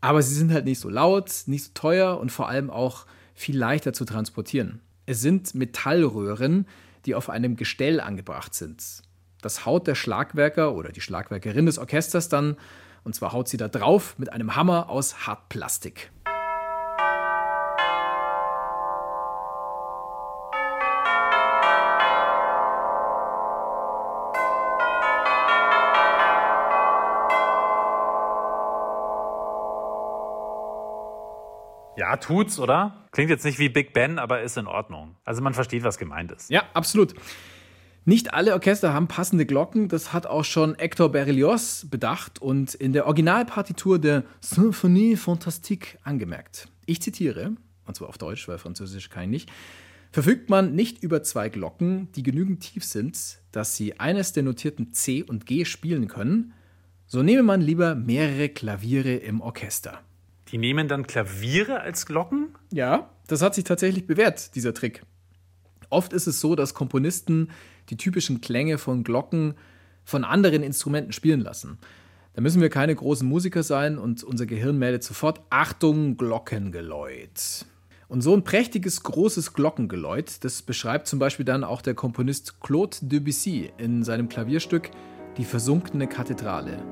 aber sie sind halt nicht so laut, nicht so teuer und vor allem auch viel leichter zu transportieren. Es sind Metallröhren, die auf einem Gestell angebracht sind. Das haut der Schlagwerker oder die Schlagwerkerin des Orchesters dann, und zwar haut sie da drauf mit einem Hammer aus Hartplastik. Ja, tut's, oder? Klingt jetzt nicht wie Big Ben, aber ist in Ordnung. Also man versteht, was gemeint ist. Ja, absolut. Nicht alle Orchester haben passende Glocken, das hat auch schon Hector Berlioz bedacht und in der Originalpartitur der Symphonie Fantastique angemerkt. Ich zitiere, und zwar auf Deutsch, weil Französisch kann ich nicht. Verfügt man nicht über zwei Glocken, die genügend tief sind, dass sie eines der notierten C und G spielen können, so nehme man lieber mehrere Klaviere im Orchester. Die nehmen dann Klaviere als Glocken? Ja, das hat sich tatsächlich bewährt, dieser Trick. Oft ist es so, dass Komponisten die typischen Klänge von Glocken von anderen Instrumenten spielen lassen. Da müssen wir keine großen Musiker sein und unser Gehirn meldet sofort Achtung, Glockengeläut. Und so ein prächtiges, großes Glockengeläut, das beschreibt zum Beispiel dann auch der Komponist Claude Debussy in seinem Klavierstück Die versunkene Kathedrale.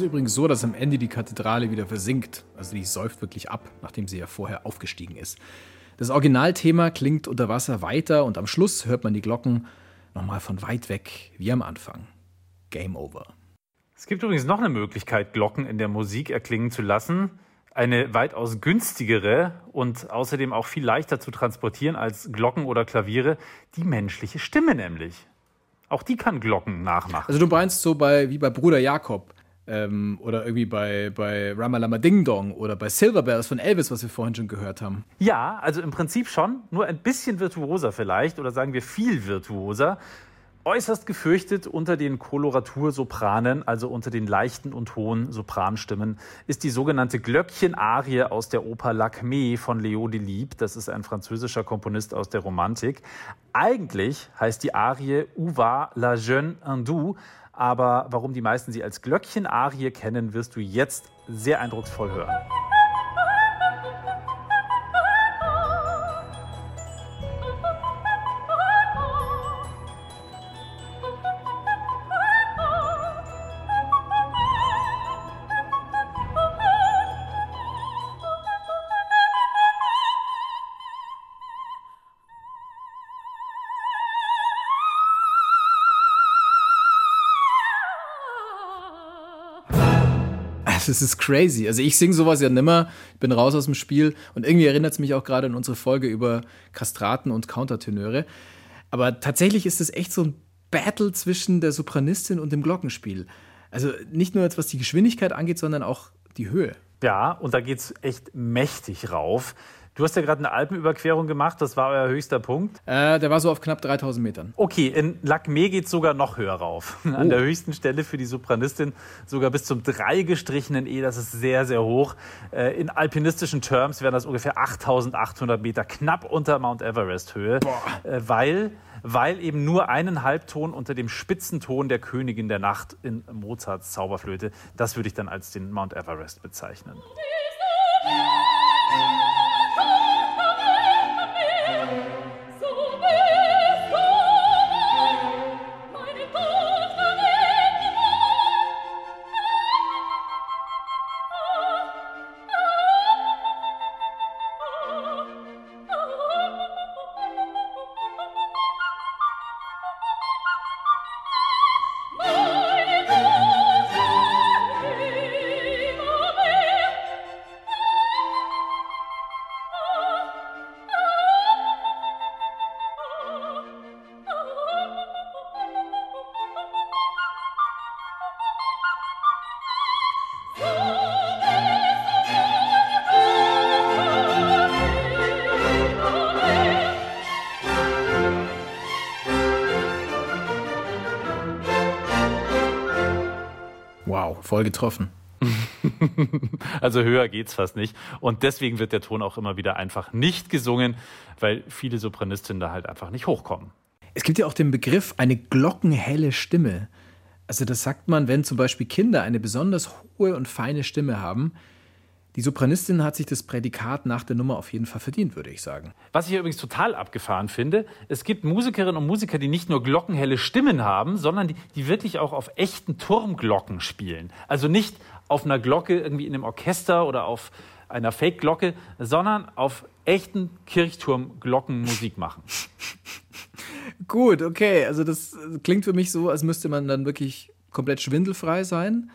Übrigens so, dass am Ende die Kathedrale wieder versinkt. Also die säuft wirklich ab, nachdem sie ja vorher aufgestiegen ist. Das Originalthema klingt unter Wasser weiter und am Schluss hört man die Glocken nochmal von weit weg, wie am Anfang. Game over. Es gibt übrigens noch eine Möglichkeit, Glocken in der Musik erklingen zu lassen. Eine weitaus günstigere und außerdem auch viel leichter zu transportieren als Glocken oder Klaviere, die menschliche Stimme nämlich. Auch die kann Glocken nachmachen. Also du meinst so bei, wie bei Bruder Jakob, ähm, oder irgendwie bei, bei Ramalama Ding Dong oder bei Silver Bells von Elvis, was wir vorhin schon gehört haben. Ja, also im Prinzip schon, nur ein bisschen virtuoser vielleicht oder sagen wir viel virtuoser. Äußerst gefürchtet unter den Koloratursopranen, also unter den leichten und hohen Sopranstimmen, ist die sogenannte Glöckchen-Arie aus der Oper Lacmé von Leo Delibes. Das ist ein französischer Komponist aus der Romantik. Eigentlich heißt die Arie Où va la jeune hindoue, aber warum die meisten sie als Glöckchen-Arie kennen, wirst du jetzt sehr eindrucksvoll hören. Das ist crazy. Also ich singe sowas ja nimmer, bin raus aus dem Spiel und irgendwie erinnert es mich auch gerade an unsere Folge über Kastraten und Countertenöre. Aber tatsächlich ist es echt so ein Battle zwischen der Sopranistin und dem Glockenspiel. Also nicht nur jetzt, was die Geschwindigkeit angeht, sondern auch die Höhe. Ja, und da geht es echt mächtig rauf. Du hast ja gerade eine Alpenüberquerung gemacht, das war euer höchster Punkt. Äh, der war so auf knapp 3000 Metern. Okay, in Lacme geht es sogar noch höher rauf. An Oh. der höchsten Stelle für die Sopranistin sogar bis zum drei gestrichenen E, das ist sehr, sehr hoch. Äh, in alpinistischen Terms wären das ungefähr 8800 Meter, knapp unter Mount Everest Höhe, äh, weil, weil eben nur einen Halbton unter dem Spitzenton der Königin der Nacht in Mozarts Zauberflöte, das würde ich dann als den Mount Everest bezeichnen. Voll getroffen. Also höher geht's fast nicht. Und deswegen wird der Ton auch immer wieder einfach nicht gesungen, weil viele Sopranistinnen da halt einfach nicht hochkommen. Es gibt ja auch den Begriff eine glockenhelle Stimme. Also das sagt man, wenn zum Beispiel Kinder eine besonders hohe und feine Stimme haben. Die Sopranistin hat sich das Prädikat nach der Nummer auf jeden Fall verdient, würde ich sagen. Was ich übrigens total abgefahren finde, es gibt Musikerinnen und Musiker, die nicht nur glockenhelle Stimmen haben, sondern die, die wirklich auch auf echten Turmglocken spielen. Also nicht auf einer Glocke irgendwie in einem Orchester oder auf einer Fake-Glocke, sondern auf echten Kirchturmglocken Musik machen. Gut, okay. Also das klingt für mich so, als müsste man dann wirklich komplett schwindelfrei sein,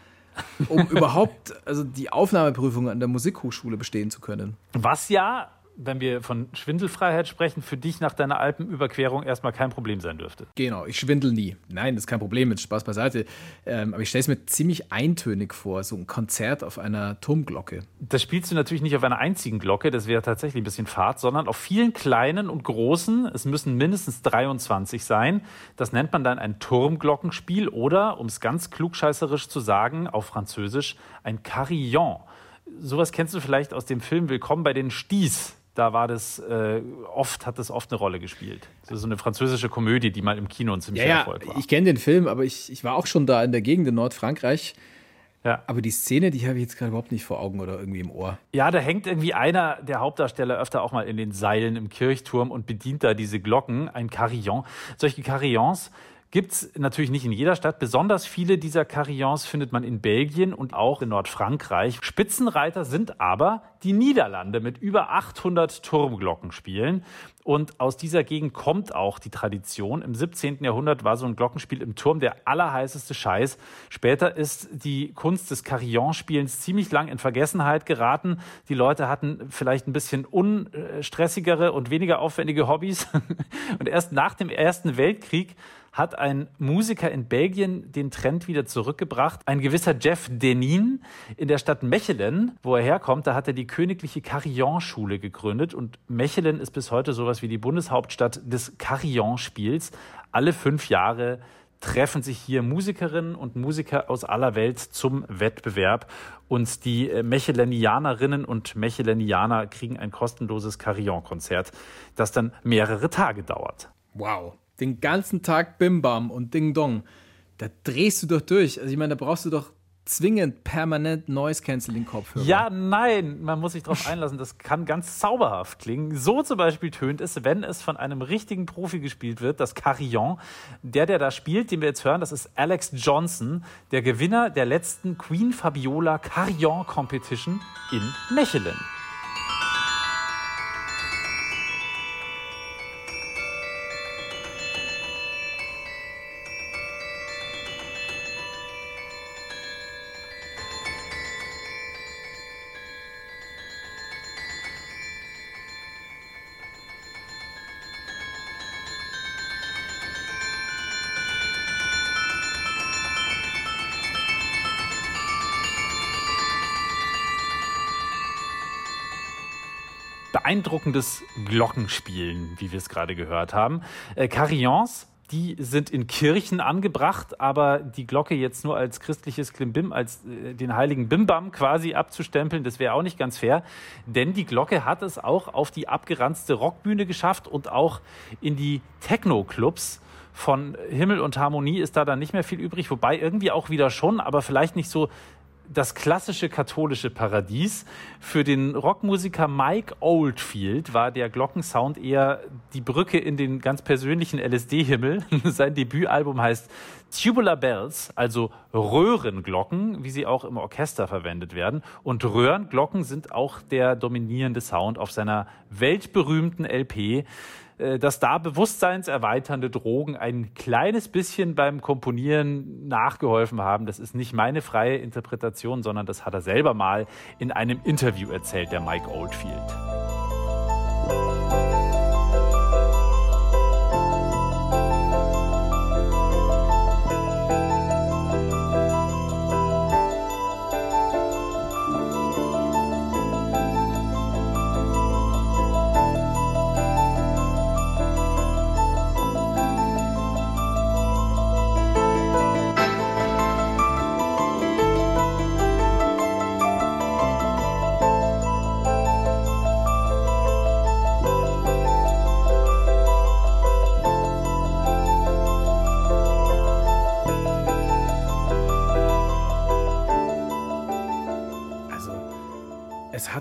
um überhaupt also die Aufnahmeprüfung an der Musikhochschule bestehen zu können. Was ja, wenn wir von Schwindelfreiheit sprechen, für dich nach deiner Alpenüberquerung erstmal kein Problem sein dürfte. Genau, ich schwindel nie. Nein, das ist kein Problem, mit Spaß beiseite. Ähm, aber ich stelle es mir ziemlich eintönig vor, so ein Konzert auf einer Turmglocke. Das spielst du natürlich nicht auf einer einzigen Glocke, das wäre tatsächlich ein bisschen Fahrt, sondern auf vielen kleinen und großen. Es müssen mindestens 23 sein. Das nennt man dann ein Turmglockenspiel oder, um es ganz klugscheißerisch zu sagen, auf Französisch ein Carillon. Sowas kennst du vielleicht aus dem Film Willkommen bei den Sties. Da war das äh, oft, hat das oft eine Rolle gespielt. Das ist so eine französische Komödie, die mal im Kino ein ziemlicher Ja, ja, Erfolg war. ich kenne den Film, aber ich, ich war auch schon da in der Gegend in Nordfrankreich. Ja. Aber die Szene, die habe ich jetzt gerade überhaupt nicht vor Augen oder irgendwie im Ohr. Ja, da hängt irgendwie einer der Hauptdarsteller öfter auch mal in den Seilen im Kirchturm und bedient da diese Glocken, ein Carillon. Solche Carillons gibt's natürlich nicht in jeder Stadt. Besonders viele dieser Carillons findet man in Belgien und auch in Nordfrankreich. Spitzenreiter sind aber die Niederlande mit über 800 Turmglockenspielen. Und aus dieser Gegend kommt auch die Tradition. Im 17. Jahrhundert war so ein Glockenspiel im Turm der allerheißeste Scheiß. Später ist die Kunst des Carillonspielens ziemlich lang in Vergessenheit geraten. Die Leute hatten vielleicht ein bisschen unstressigere und weniger aufwendige Hobbys. Und erst nach dem Ersten Weltkrieg hat ein Musiker in Belgien den Trend wieder zurückgebracht. Ein gewisser Jeff Denin in der Stadt Mechelen, wo er herkommt, da hat er die königliche Carillon-Schule gegründet. Und Mechelen ist bis heute sowas wie die Bundeshauptstadt des Carillon-Spiels. Alle fünf Jahre treffen sich hier Musikerinnen und Musiker aus aller Welt zum Wettbewerb. Und die äh, Mechelenianerinnen und Mechelenianer kriegen ein kostenloses Carillon-Konzert, das dann mehrere Tage dauert. Wow. Den ganzen Tag Bim Bam und Ding Dong. Da drehst du doch durch. Also ich meine, da brauchst du doch zwingend permanent Noise Canceling Kopfhörer. Ja, nein, man muss sich darauf einlassen. Das kann ganz zauberhaft klingen. So zum Beispiel tönt es, wenn es von einem richtigen Profi gespielt wird, das Carillon. Der, der da spielt, den wir jetzt hören, das ist Alex Johnson, der Gewinner der letzten Queen Fabiola Carillon Competition in Mechelen. Beeindruckendes Glockenspielen, wie wir es gerade gehört haben. Äh, Carillons die sind in Kirchen angebracht, aber die Glocke jetzt nur als christliches Klimbim, als äh, den heiligen Bimbam quasi abzustempeln, das wäre auch nicht ganz fair. Denn die Glocke hat es auch auf die abgeranzte Rockbühne geschafft und auch in die Techno-Clubs. Von Himmel und Harmonie ist da dann nicht mehr viel übrig, wobei irgendwie auch wieder schon, aber vielleicht nicht so das klassische katholische Paradies. Für den Rockmusiker Mike Oldfield war der Glockensound eher die Brücke in den ganz persönlichen LSD-Himmel. Sein Debütalbum heißt Tubular Bells, also Röhrenglocken, wie sie auch im Orchester verwendet werden. Und Röhrenglocken sind auch der dominierende Sound auf seiner weltberühmten LP. Äh, dass da bewusstseinserweiternde Drogen ein kleines bisschen beim Komponieren nachgeholfen haben. Das ist nicht meine freie Interpretation, sondern das hat er selber mal in einem Interview erzählt, der Mike Oldfield.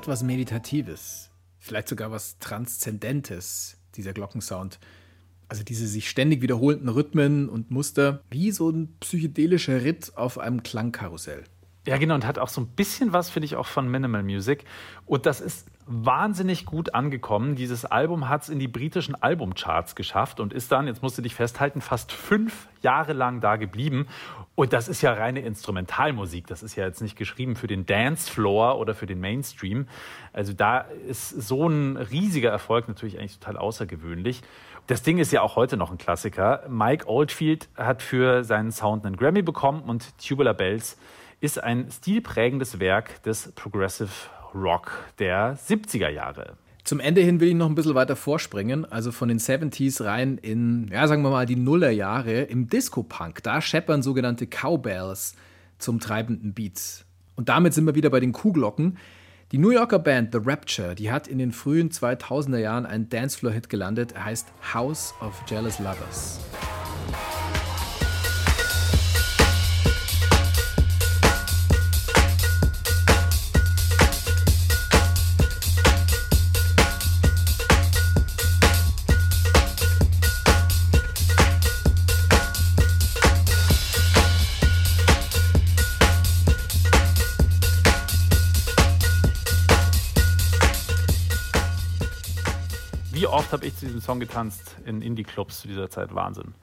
Hat was Meditatives, vielleicht sogar was Transzendentes, dieser Glockensound. Also diese sich ständig wiederholenden Rhythmen und Muster, wie so ein psychedelischer Ritt auf einem Klangkarussell. Ja, genau, und hat auch so ein bisschen was, finde ich, auch von Minimal Music. Und das ist wahnsinnig gut angekommen. Dieses Album hat es in die britischen Albumcharts geschafft und ist dann, jetzt musst du dich festhalten, fast fünf Jahre lang da geblieben. Und das ist ja reine Instrumentalmusik. Das ist ja jetzt nicht geschrieben für den Dancefloor oder für den Mainstream. Also da ist so ein riesiger Erfolg natürlich eigentlich total außergewöhnlich. Das Ding ist ja auch heute noch ein Klassiker. Mike Oldfield hat für seinen Sound einen Grammy bekommen und Tubular Bells ist ein stilprägendes Werk des Progressive Rock der 70er Jahre. Zum Ende hin will ich noch ein bisschen weiter vorspringen, also von den 70s rein in, ja, sagen wir mal, die Nullerjahre im Disco-Punk. Da scheppern sogenannte Cowbells zum treibenden Beat. Und damit sind wir wieder bei den Kuhglocken. Die New Yorker Band The Rapture, die hat in den frühen 2000er Jahren einen Dancefloor-Hit gelandet. Er heißt House of Jealous Lovers. Oft habe ich zu diesem Song getanzt in Indie-Clubs zu dieser Zeit. Wahnsinn.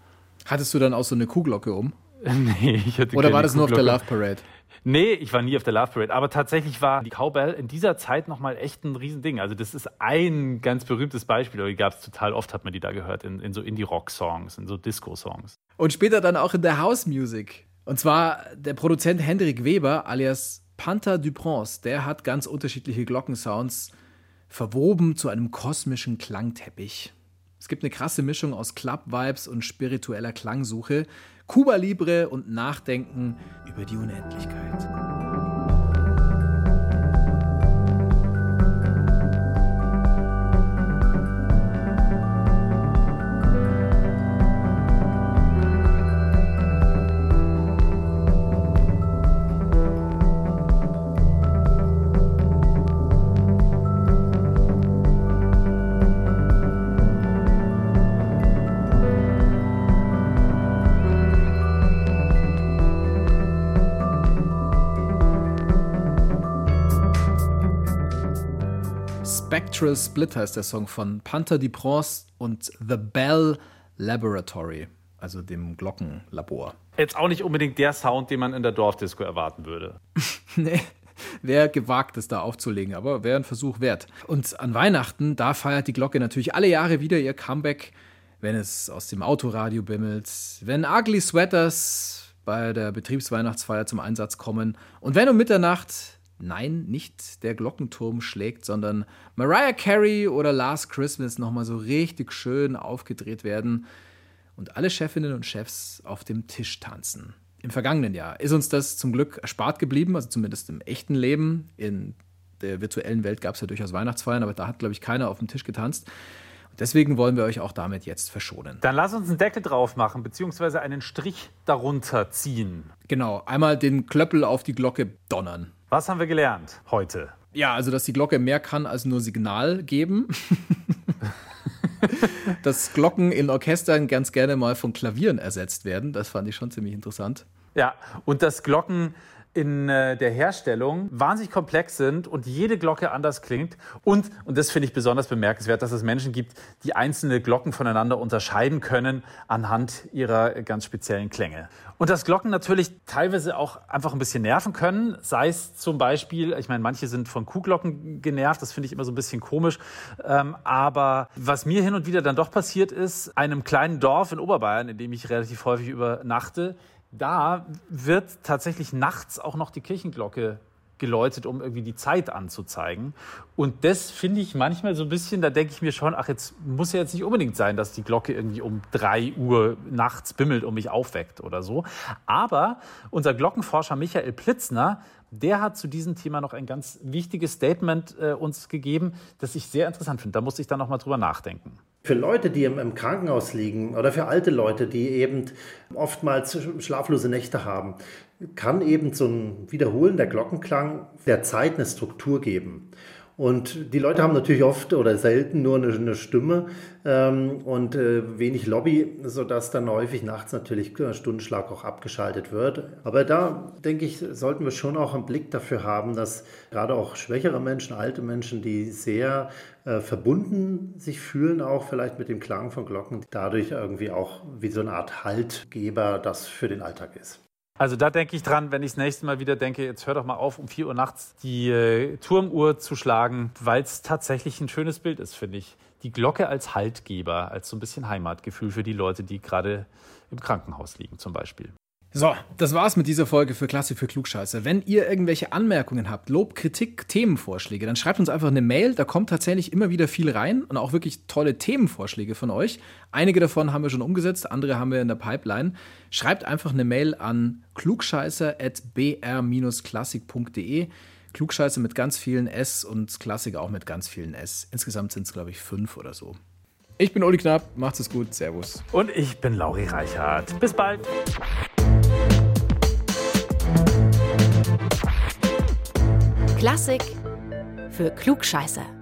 Hattest du dann auch so eine Kuhglocke um? nee, ich hatte Oder war das nur auf der Love Parade? Nee, ich war nie auf der Love Parade. Aber tatsächlich war die Cowbell in dieser Zeit nochmal echt ein Riesending. Also das ist ein ganz berühmtes Beispiel. Aber die gab es total oft, hat man die da gehört, in, in so Indie-Rock-Songs, in so Disco-Songs. Und später dann auch in der House-Music. Und zwar der Produzent Hendrik Weber alias Panther Dupronce, der hat ganz unterschiedliche Glockensounds verwoben zu einem kosmischen Klangteppich. Es gibt eine krasse Mischung aus Club-Vibes und spiritueller Klangsuche, Cuba Libre und Nachdenken über die Unendlichkeit. Spectral Split heißt der Song von Panther de Prince und The Bell Laboratory, also dem Glockenlabor. Jetzt auch nicht unbedingt der Sound, den man in der Dorfdisco erwarten würde. nee. Wäre gewagt, es da aufzulegen, aber wäre ein Versuch wert. Und an Weihnachten, da feiert die Glocke natürlich alle Jahre wieder ihr Comeback, wenn es aus dem Autoradio bimmelt, wenn Ugly Sweaters bei der Betriebsweihnachtsfeier zum Einsatz kommen und wenn um Mitternacht nein, nicht der Glockenturm schlägt, sondern Mariah Carey oder Last Christmas nochmal so richtig schön aufgedreht werden und alle Chefinnen und Chefs auf dem Tisch tanzen. Im vergangenen Jahr ist uns das zum Glück erspart geblieben, also zumindest im echten Leben. In der virtuellen Welt gab es ja durchaus Weihnachtsfeiern, aber da hat, glaube ich, keiner auf dem Tisch getanzt. Deswegen wollen wir euch auch damit jetzt verschonen. Dann lass uns einen Deckel drauf machen, beziehungsweise einen Strich darunter ziehen. Genau, einmal den Klöppel auf die Glocke donnern. Was haben wir gelernt heute? Ja, also dass die Glocke mehr kann als nur Signal geben. dass Glocken in Orchestern ganz gerne mal von Klavieren ersetzt werden. Das fand ich schon ziemlich interessant. Ja, und dass Glocken in äh, der Herstellung wahnsinnig komplex sind und jede Glocke anders klingt. Und, und das finde ich besonders bemerkenswert, dass es Menschen gibt, die einzelne Glocken voneinander unterscheiden können anhand ihrer ganz speziellen Klänge. Und dass Glocken natürlich teilweise auch einfach ein bisschen nerven können, sei es zum Beispiel, ich meine, manche sind von Kuhglocken genervt, das finde ich immer so ein bisschen komisch. Ähm, aber was mir hin und wieder dann doch passiert ist, einem kleinen Dorf in Oberbayern, in dem ich relativ häufig übernachte, da wird tatsächlich nachts auch noch die Kirchenglocke geläutet, um irgendwie die Zeit anzuzeigen. Und das finde ich manchmal so ein bisschen, da denke ich mir schon, ach, jetzt muss ja jetzt nicht unbedingt sein, dass die Glocke irgendwie um drei Uhr nachts bimmelt und mich aufweckt oder so. Aber unser Glockenforscher Michael Plitzner, der hat zu diesem Thema noch ein ganz wichtiges Statement äh, uns gegeben, das ich sehr interessant finde. Da muss ich dann noch mal drüber nachdenken. Für Leute, die im, Krankenhaus liegen oder für alte Leute, die eben oftmals schlaflose Nächte haben, kann eben so ein Wiederholen der Glockenklang der Zeit eine Struktur geben. Und die Leute haben natürlich oft oder selten nur eine, eine Stimme ähm, und äh, wenig Lobby, sodass dann häufig nachts natürlich Stundenschlag auch abgeschaltet wird. Aber da, denke ich, sollten wir schon auch einen Blick dafür haben, dass gerade auch schwächere Menschen, alte Menschen, die sehr äh, verbunden sich fühlen, auch vielleicht mit dem Klang von Glocken, dadurch irgendwie auch wie so eine Art Haltgeber das für den Alltag ist. Also da denke ich dran, wenn ich das nächste Mal wieder denke, jetzt hör doch mal auf, um 4 Uhr nachts die äh, Turmuhr zu schlagen, weil es tatsächlich ein schönes Bild ist, finde ich. Die Glocke als Haltgeber, als so ein bisschen Heimatgefühl für die Leute, die gerade im Krankenhaus liegen zum Beispiel. So, das war's mit dieser Folge für Klassik für Klugscheiße. Wenn ihr irgendwelche Anmerkungen habt, Lob, Kritik, Themenvorschläge, dann schreibt uns einfach eine Mail. Da kommt tatsächlich immer wieder viel rein und auch wirklich tolle Themenvorschläge von euch. Einige davon haben wir schon umgesetzt, andere haben wir in der Pipeline. Schreibt einfach eine Mail an klugscheiße.br-klassik.de. Klugscheiße mit ganz vielen S und Klassik auch mit ganz vielen S. Insgesamt sind es, glaube ich, fünf oder so. Ich bin Uli Knapp, macht's es gut, Servus. Und ich bin Lauri Reichert. Bis bald. Klassik für Klugscheißer.